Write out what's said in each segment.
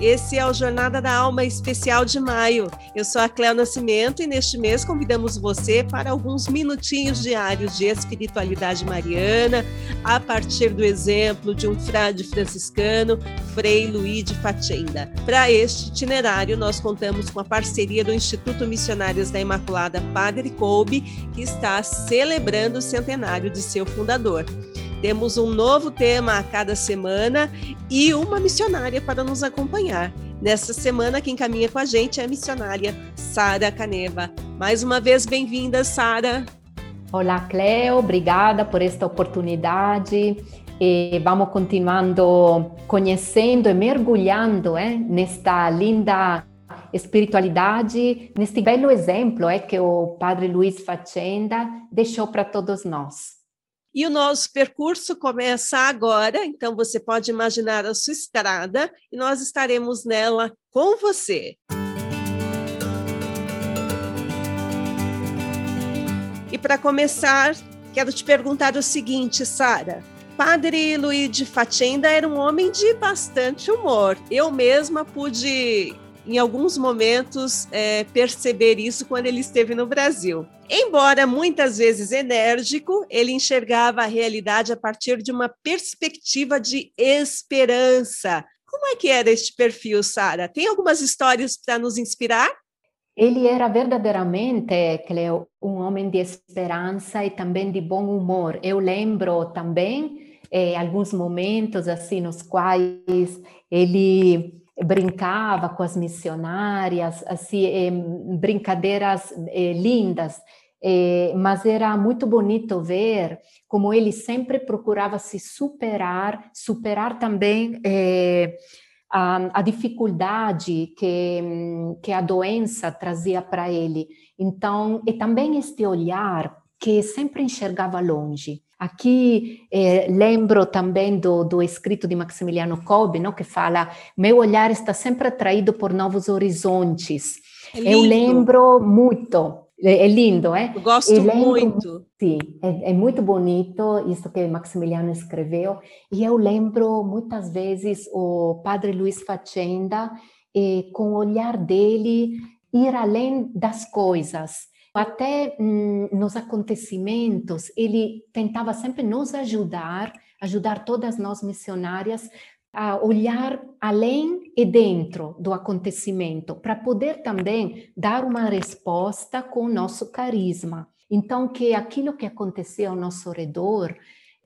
Esse é o Jornada da Alma especial de maio. Eu sou a Cléo Nascimento e neste mês convidamos você para alguns minutinhos diários de espiritualidade mariana, a partir do exemplo de um frade franciscano, Frei Luiz de Fatenda. Para este itinerário, nós contamos com a parceria do Instituto Missionários da Imaculada Padre Coube, que está celebrando o centenário de seu fundador. Temos um novo tema a cada semana e uma missionária para nos acompanhar. Nessa semana, quem caminha com a gente é a missionária Sara Caneva. Mais uma vez, bem-vinda, Sara. Olá, Cleo, obrigada por esta oportunidade. E vamos continuando conhecendo e mergulhando é, nesta linda espiritualidade, neste belo exemplo é, que o Padre Luiz Facenda deixou para todos nós. E o nosso percurso começa agora, então você pode imaginar a sua estrada e nós estaremos nela com você. E para começar, quero te perguntar o seguinte, Sara. Padre Luiz de Fatenda era um homem de bastante humor. Eu mesma pude em alguns momentos, é, perceber isso quando ele esteve no Brasil. Embora muitas vezes enérgico, ele enxergava a realidade a partir de uma perspectiva de esperança. Como é que era este perfil, Sara? Tem algumas histórias para nos inspirar? Ele era verdadeiramente, Cleo, um homem de esperança e também de bom humor. Eu lembro também eh, alguns momentos assim nos quais ele brincava com as missionárias, assim, eh, brincadeiras eh, lindas, eh, mas era muito bonito ver como ele sempre procurava se superar, superar também a, a, dificuldade que, que a doença trazia para ele. Então, e também este olhar que sempre enxergava longe. Aqui eh, lembro também do, do escrito de Maximiliano Kolbe, não, que fala: meu olhar está sempre atraído por novos horizontes. É eu lembro muito, é, é lindo, é? Eu gosto eu muito. Sim, é, é, muito bonito isso que Maximiliano escreveu. E eu lembro muitas vezes o padre Luiz Facenda, eh, com o olhar dele, ir além das coisas até hum, nos acontecimentos, ele tentava sempre nos ajudar, ajudar todas nós missionárias a olhar além e dentro do acontecimento, para poder também dar uma resposta com o nosso carisma. Então, que aquilo que acontecia ao nosso redor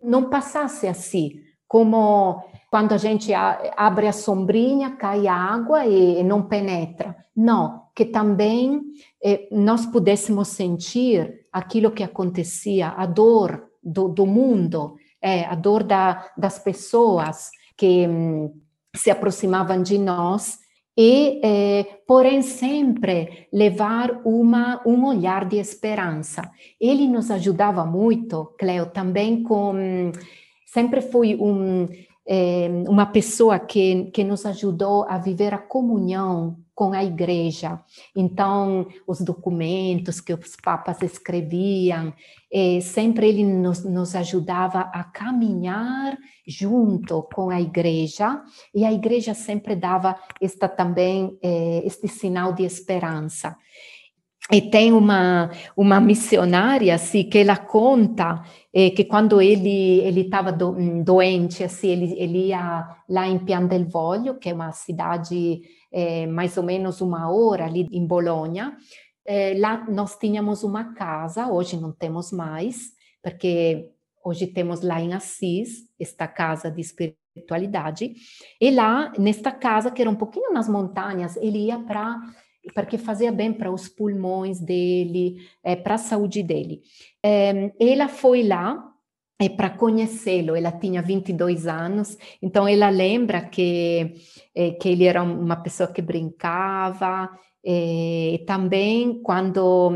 não passasse assim, como quando a gente abre a sombrinha, cai água e não penetra. Não, que também eh, nós pudéssemos sentir aquilo que acontecia, a dor do, do mundo, é, a dor da, das pessoas que hum, se aproximavam de nós e, eh, porém, sempre levar uma, um olhar de esperança. Ele nos ajudava muito, Cleo, também com. Sempre foi um, é, uma pessoa que, que nos ajudou a viver a comunhão com a igreja. Então, os documentos que os papas escreviam, é, sempre ele nos, nos ajudava a caminhar junto com a igreja, e a igreja sempre dava esta também, é, este sinal de esperança. E tem uma, uma missionária assim, que ela conta eh, que quando ele estava do, doente, assim, ele, ele ia lá em Pian del Voglio, que é uma cidade eh, mais ou menos uma hora ali em Bolonha. Eh, lá nós tínhamos uma casa, hoje não temos mais, porque hoje temos lá em Assis esta casa de espiritualidade. E lá, nesta casa, que era um pouquinho nas montanhas, ele ia para porque fazia bem para os pulmões dele, é, para a saúde dele. É, ela foi lá é, para conhecê-lo, ela tinha 22 anos, então ela lembra que, que ele era uma pessoa que brincava, e também quando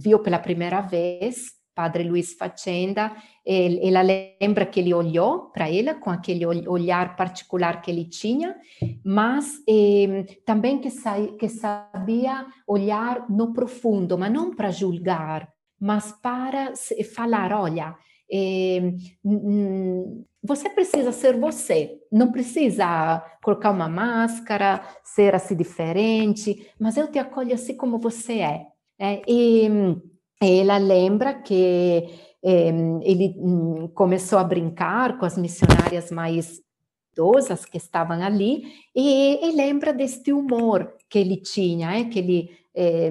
viu pela primeira vez padre Luiz Facenda, ela lembra que ele olhou para ela com aquele olhar particular que ele tinha, mas eh, também que, que sabia olhar no profundo, mas não para julgar, mas para falar, olha, É, você precisa ser você, não precisa colocar uma máscara, ser assim diferente, mas eu te acolho assim como você é. é e ela lembra que é, ele hum, começou a brincar com as missionárias mais idosas que estavam ali e, e lembra deste humor que ele tinha, é, que ele é,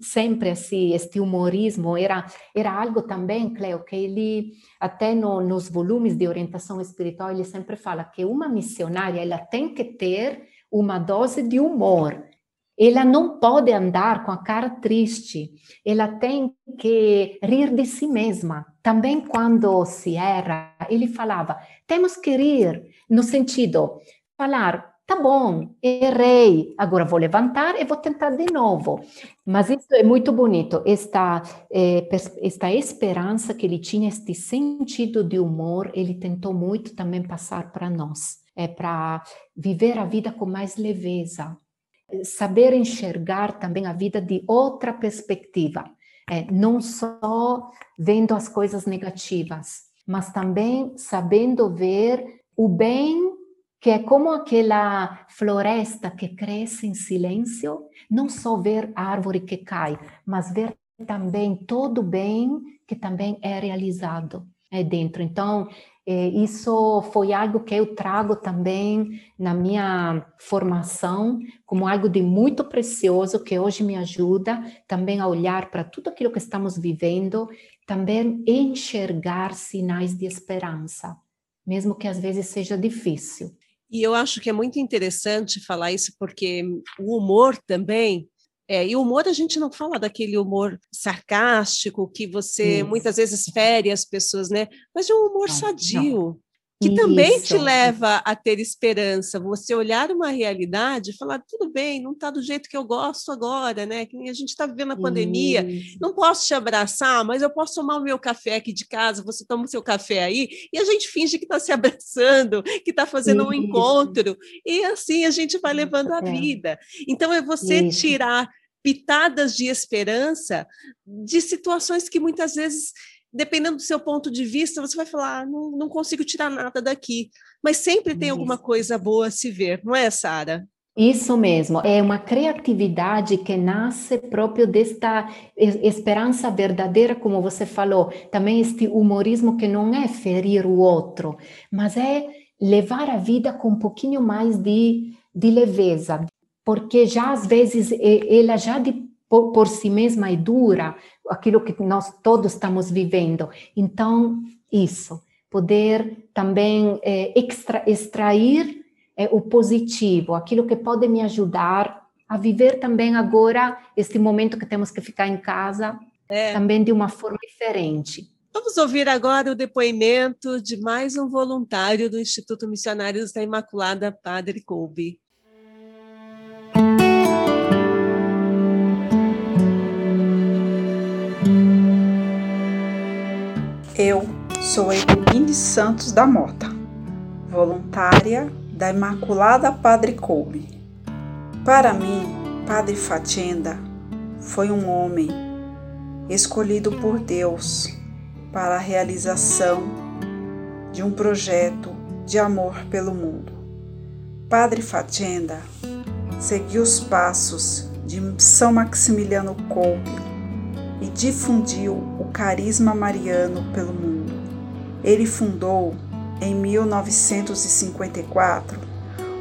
sempre assim, este humorismo era, era algo também, Cleo, que ele, até no, nos volumes de orientação espiritual, ele sempre fala que uma missionária, ela tem que ter uma dose de humor, ela não pode andar com a cara triste, ela tem que rir de si mesma. Também quando se erra, ele falava, temos que rir, no sentido, falar, tá bom, errei, agora vou levantar e vou tentar de novo. Mas isso é muito bonito, esta, eh, esta esperança que ele tinha, este sentido de humor, ele tentou muito também passar para nós, é para viver a vida com mais leveza, saber enxergar também a vida de outra perspectiva, é, não só vendo as coisas negativas, mas também sabendo ver o bem que é como aquela floresta que cresce em silêncio, não só ver a árvore que cai, mas ver também todo o bem que também é realizado é dentro. Então, isso foi algo que eu trago também na minha formação como algo de muito precioso que hoje me ajuda também a olhar para tudo aquilo que estamos vivendo, também enxergar sinais de esperança, mesmo que às vezes seja difícil. E eu acho que é muito interessante falar isso, porque o humor também. É, e o humor a gente não fala daquele humor sarcástico que você isso. muitas vezes fere as pessoas, né? Mas de um humor não, sadio. Não que Isso. também te leva a ter esperança. Você olhar uma realidade e falar, tudo bem, não está do jeito que eu gosto agora, né? Que a gente está vivendo a pandemia, Isso. não posso te abraçar, mas eu posso tomar o meu café aqui de casa, você toma o seu café aí, e a gente finge que está se abraçando, que está fazendo Isso. um encontro, e assim a gente vai levando a é. vida. Então, é você tirar pitadas de esperança de situações que muitas vezes dependendo do seu ponto de vista, você vai falar, ah, não, não consigo tirar nada daqui. Mas sempre tem Isso. alguma coisa boa a se ver, não é, Sara? Isso mesmo, é uma criatividade que nasce próprio desta esperança verdadeira, como você falou, também este humorismo que não é ferir o outro, mas é levar a vida com um pouquinho mais de, de leveza, porque já às vezes ela já de por, si mesma é dura, aquilo que nós todos estamos vivendo. Então, isso, poder também é, extra, extrair é, o positivo, aquilo que pode me ajudar a viver também agora este momento que temos que ficar em casa, é. também de uma forma diferente. Vamos ouvir agora o depoimento de mais um voluntário do Instituto Missionários da Imaculada, Padre Colby. Eu sou Eveline Santos da Mota, voluntária da Imaculada Padre Coube. Para mim, Padre Fatenda foi um homem escolhido por Deus para a realização de um projeto de amor pelo mundo. Padre Fatenda seguiu os passos de São Maximiliano Kolbe difundiu o carisma mariano pelo mundo. Ele fundou, em 1954,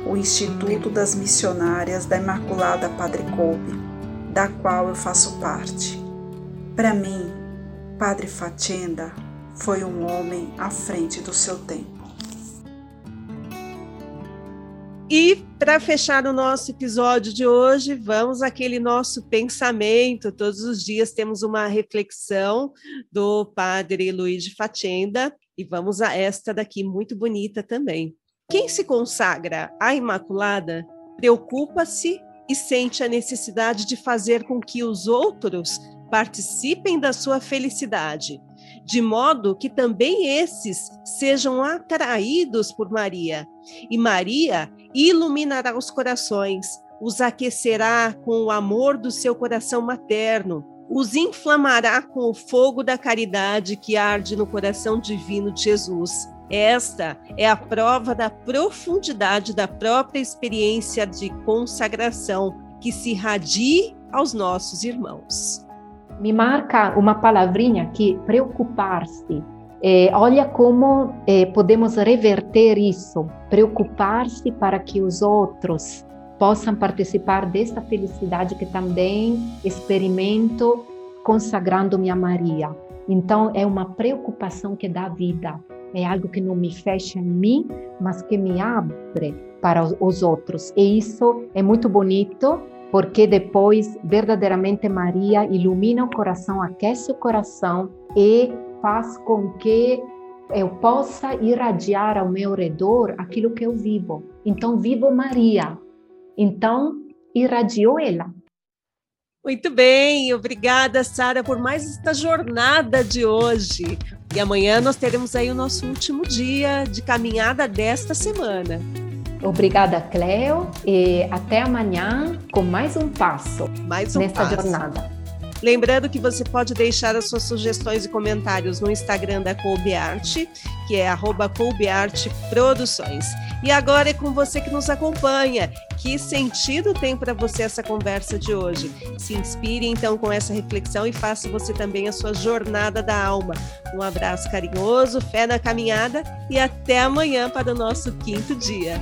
o Instituto das Missionárias da Imaculada Padre Kolbe, da qual eu faço parte. Para mim, Padre Fatenda foi um homem à frente do seu tempo. E para fechar o nosso episódio de hoje, vamos àquele nosso pensamento. Todos os dias temos uma reflexão do Padre Luiz de Fatenda e vamos a esta daqui muito bonita também. Quem se consagra à Imaculada preocupa-se e sente a necessidade de fazer com que os outros participem da sua felicidade, de modo que também esses sejam atraídos por Maria. E Maria iluminará os corações, os aquecerá com o amor do seu coração materno, os inflamará com o fogo da caridade que arde no coração divino de Jesus. Esta é a prova da profundidade da própria experiência de consagração que se irradie aos nossos irmãos. Me marca uma palavrinha aqui, preocupar-se. É, olha como é, podemos reverter isso, preocupar-se para que os outros possam participar desta felicidade que também experimento consagrando-me a Maria. Então, é uma preocupação que dá vida, é algo que não me fecha em mim, mas que me abre para os outros. E isso é muito bonito, porque depois, verdadeiramente, Maria ilumina o coração, aquece o coração e faz com que eu possa irradiar ao meu redor aquilo que eu vivo. Então, vivo Maria, então, irradiou ela. Muito bem, obrigada, Sara, por mais esta jornada de hoje. E amanhã nós teremos aí o nosso último dia de caminhada desta semana. Obrigada, Cleo, e até amanhã com mais um passo mais um nesta passo. jornada. Lembrando que você pode deixar as suas sugestões e comentários no Instagram da Colbe Arte, que é arroba Produções. E agora é com você que nos acompanha. Que sentido tem para você essa conversa de hoje? Se inspire então com essa reflexão e faça você também a sua jornada da alma. Um abraço carinhoso, fé na caminhada e até amanhã para o nosso quinto dia.